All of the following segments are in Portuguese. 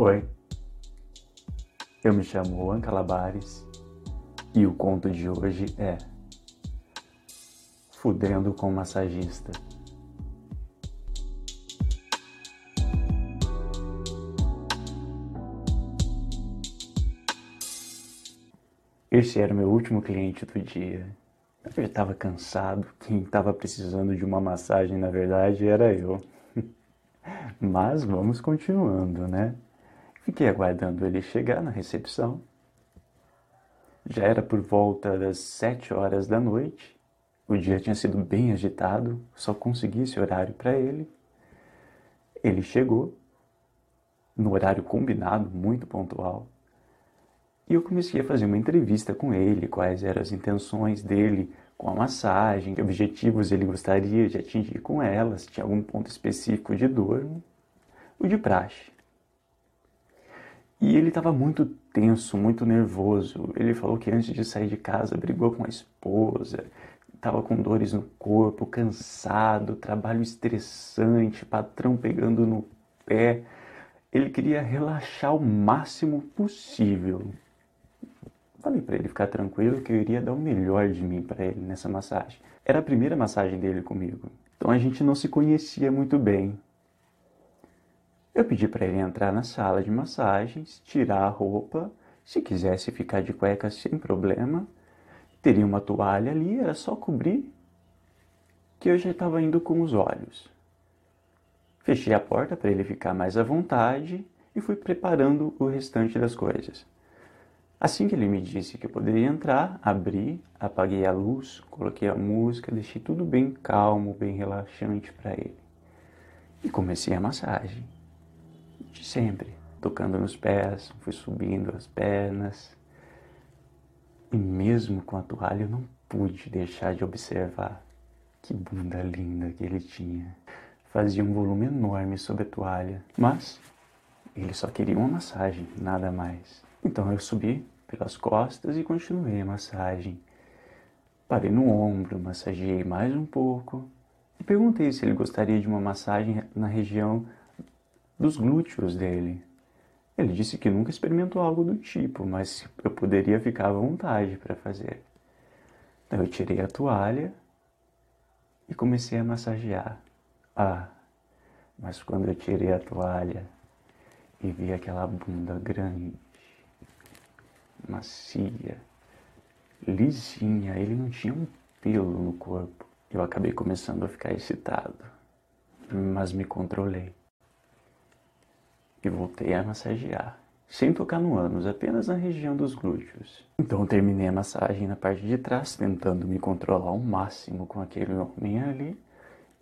Oi, eu me chamo Juan Calabares e o conto de hoje é Fudendo com Massagista. Este era o meu último cliente do dia. Eu já estava cansado, quem estava precisando de uma massagem na verdade era eu. Mas vamos continuando, né? Fiquei aguardando ele chegar na recepção. Já era por volta das sete horas da noite. O dia tinha sido bem agitado, só consegui esse horário para ele. Ele chegou no horário combinado, muito pontual. E eu comecei a fazer uma entrevista com ele, quais eram as intenções dele com a massagem, que objetivos ele gostaria de atingir com ela, se tinha algum ponto específico de dor, o de praxe. E ele estava muito tenso, muito nervoso. Ele falou que antes de sair de casa brigou com a esposa, estava com dores no corpo, cansado, trabalho estressante, patrão pegando no pé. Ele queria relaxar o máximo possível. Falei para ele ficar tranquilo que eu iria dar o melhor de mim para ele nessa massagem. Era a primeira massagem dele comigo, então a gente não se conhecia muito bem. Eu pedi para ele entrar na sala de massagens, tirar a roupa, se quisesse ficar de cueca sem problema. Teria uma toalha ali, era só cobrir, que eu já estava indo com os olhos. Fechei a porta para ele ficar mais à vontade e fui preparando o restante das coisas. Assim que ele me disse que eu poderia entrar, abri, apaguei a luz, coloquei a música, deixei tudo bem calmo, bem relaxante para ele. E comecei a massagem sempre, tocando nos pés, fui subindo as pernas. E mesmo com a toalha eu não pude deixar de observar que bunda linda que ele tinha. Fazia um volume enorme sob a toalha, mas ele só queria uma massagem, nada mais. Então eu subi pelas costas e continuei a massagem. Parei no ombro, massageei mais um pouco e perguntei se ele gostaria de uma massagem na região dos glúteos dele. Ele disse que nunca experimentou algo do tipo, mas eu poderia ficar à vontade para fazer. Então eu tirei a toalha e comecei a massagear. Ah, mas quando eu tirei a toalha e vi aquela bunda grande, macia, lisinha, ele não tinha um pelo no corpo. Eu acabei começando a ficar excitado, mas me controlei e voltei a massagear, sem tocar no ânus, apenas na região dos glúteos. Então terminei a massagem na parte de trás, tentando me controlar ao máximo com aquele homem ali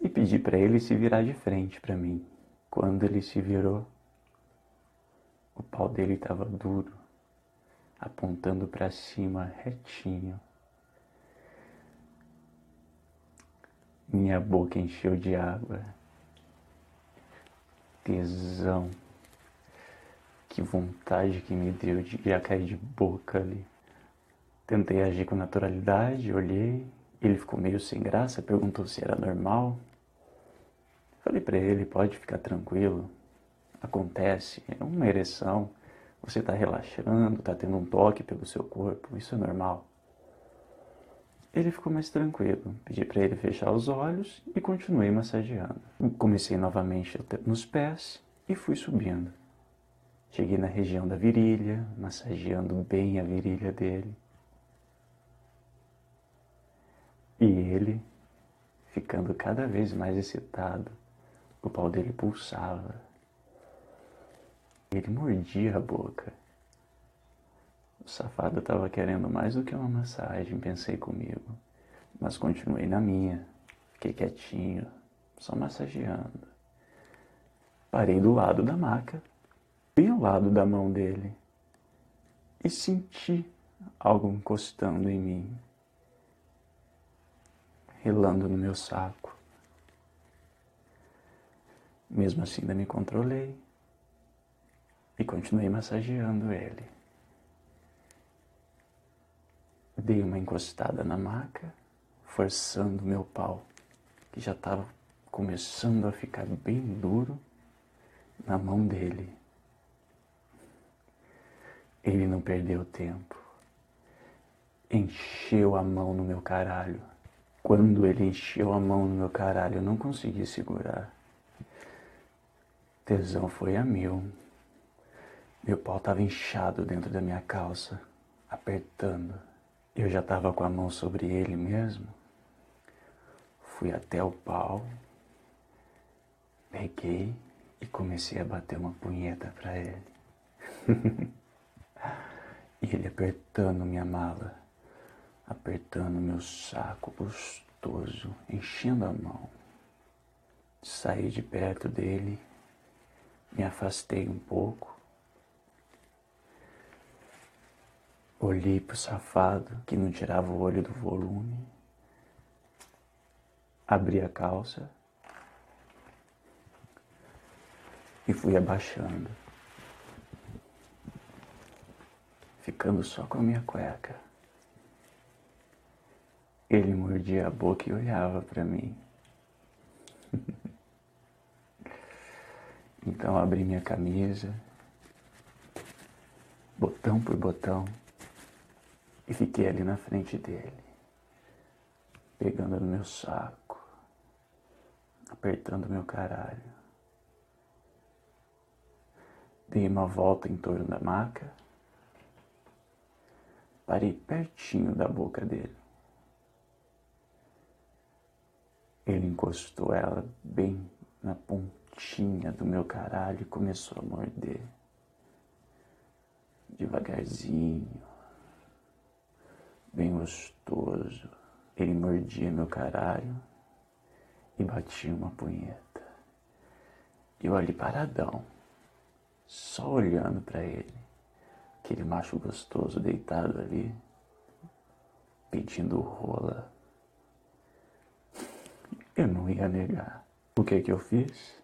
e pedi para ele se virar de frente para mim. Quando ele se virou, o pau dele estava duro, apontando para cima retinho. Minha boca encheu de água. Tesão. Que vontade que me deu de já cair de boca ali. Tentei agir com naturalidade, olhei. Ele ficou meio sem graça, perguntou se era normal. Falei para ele: pode ficar tranquilo. Acontece, é uma ereção. Você está relaxando, está tendo um toque pelo seu corpo, isso é normal. Ele ficou mais tranquilo. Pedi para ele fechar os olhos e continuei massageando. Comecei novamente nos pés e fui subindo. Cheguei na região da virilha, massageando bem a virilha dele. E ele, ficando cada vez mais excitado, o pau dele pulsava. Ele mordia a boca. O safado estava querendo mais do que uma massagem, pensei comigo. Mas continuei na minha. Fiquei quietinho, só massageando. Parei do lado da maca bem ao lado da mão dele e senti algo encostando em mim, relando no meu saco. Mesmo assim, ainda me controlei e continuei massageando ele. Dei uma encostada na maca, forçando meu pau, que já estava começando a ficar bem duro, na mão dele Ele não perdeu tempo. Encheu a mão no meu caralho. Quando ele encheu a mão no meu caralho, eu não consegui segurar. Tesão foi a mil. Meu pau estava inchado dentro da minha calça, apertando. Eu já estava com a mão sobre ele mesmo. Fui até o pau, peguei e comecei a bater uma punheta para ele. e ele apertando minha mala, apertando meu saco gostoso, enchendo a mão. Saí de perto dele, me afastei um pouco Olhei pro safado que não tirava o olho do volume. Abri a calça e fui abaixando, ficando só com a minha cueca. Ele mordia a boca e olhava para mim. então abri minha camisa, botão por botão. E fiquei ali na frente dele, pegando no meu saco, apertando meu caralho. Dei uma volta em torno da maca, parei pertinho da boca dele. Ele encostou ela bem na pontinha do meu caralho e começou a morder. Devagarzinho, bem gostoso. Ele mordia meu caralho e batia uma punheta. Eu ali paradão, só olhando para ele, aquele macho gostoso deitado ali, pedindo rola. Eu não ia negar. O que que eu fiz?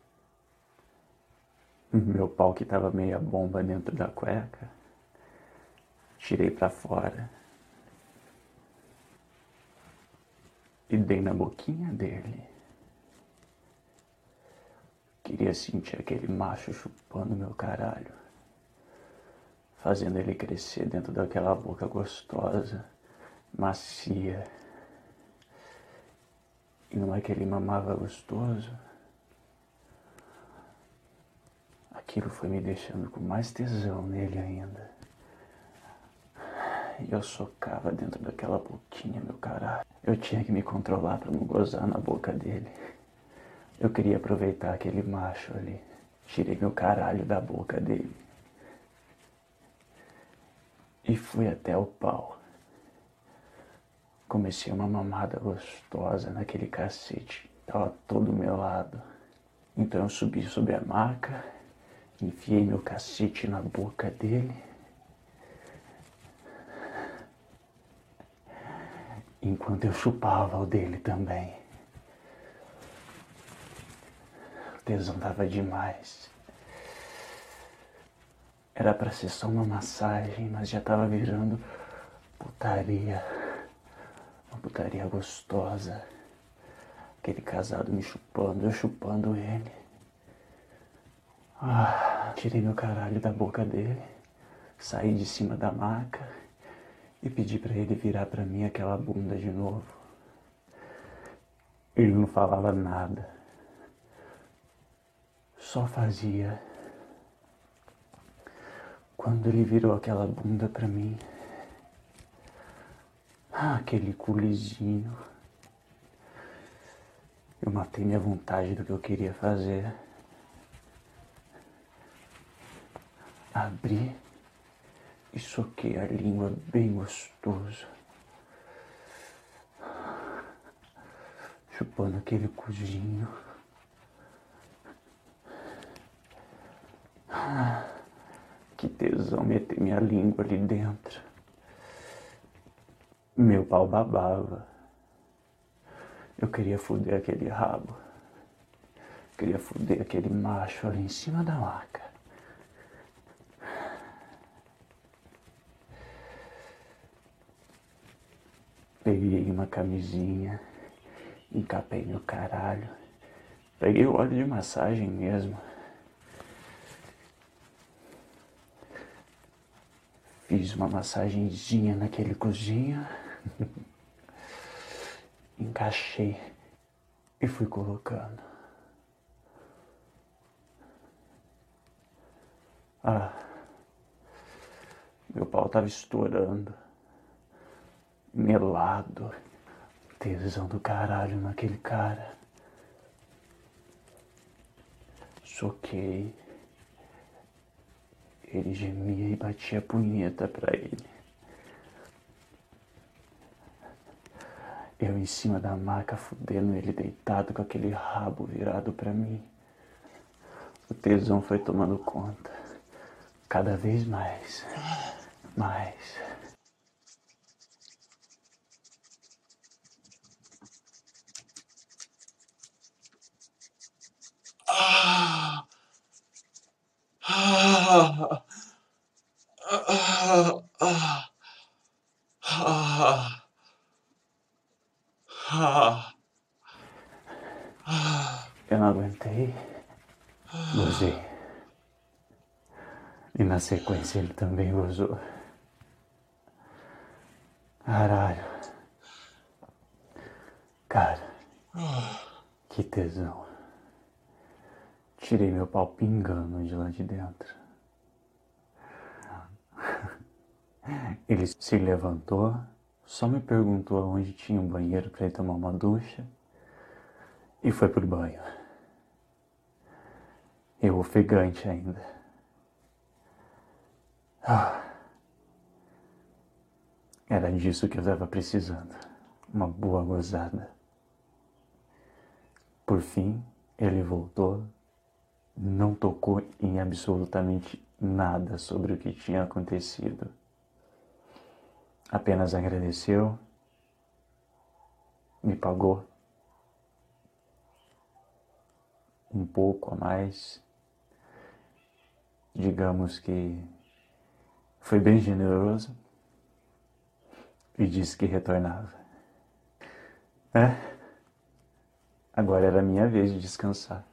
Meu pau que tava meia bomba dentro da cueca, tirei para fora e dei na boquinha dele. Queria sentir aquele macho chupando meu caralho, fazendo ele crescer dentro daquela boca gostosa, macia. E não é que ele mamava gostoso? Aquilo foi me deixando com mais tesão nele ainda. E eu socava dentro daquela boquinha, meu caralho. Eu tinha que me controlar para não gozar na boca dele. Eu queria aproveitar aquele macho ali. Tirei meu caralho da boca dele. E fui até o pau. Comecei uma mamada gostosa naquele cacete. Tava todo meu lado. Então eu subi sobre a maca, enfiei meu cacete na boca dele enquanto eu chupava o dele também. O tesão dava demais. Era para ser só uma massagem, mas já tava virando putaria. Uma putaria gostosa. Aquele casado me chupando, eu chupando ele. Ah, tirei meu caralho da boca dele, saí de cima da maca e pedi para ele virar para mim aquela bunda de novo. Ele não falava nada, só fazia. Quando ele virou aquela bunda para mim, ah, aquele culizinho, eu matei minha vontade do que eu queria fazer. Abri e soquei a língua bem gostoso. Chupando aquele cozinho. Que tesão meter minha língua ali dentro. Meu pau babava. Eu queria foder aquele rabo. Queria foder aquele macho ali em cima da maca. Peguei uma camisinha, encapei meu caralho. Peguei o óleo de massagem mesmo. Fiz uma massagenzinha naquele cozinho. Encaixei e fui colocando. Ah, meu pau tava estourando, melado, tesão do caralho naquele cara. Soquei. Ele gemia e batia a punheta pra ele. Eu em cima da maca, fudendo ele deitado com aquele rabo virado pra mim. O tesão foi tomando conta. Cada vez mais. Mais. Eu não aguentei. Gozei. E na sequência ele também gozou. Caralho. Cara. Que tesão. Tirei meu pau pingando de lá de dentro. Ele se levantou, só me perguntou onde tinha um banheiro para ir tomar uma ducha e foi pro banho. Eu ofegante ainda. Ah. Era disso que eu estava precisando. Uma boa gozada. Por fim, ele voltou, não tocou em absolutamente nada sobre o que tinha acontecido. Apenas agradeceu, me pagou um pouco a mais. Digamos que foi bem generoso e disse que retornava. É, agora era minha vez de descansar.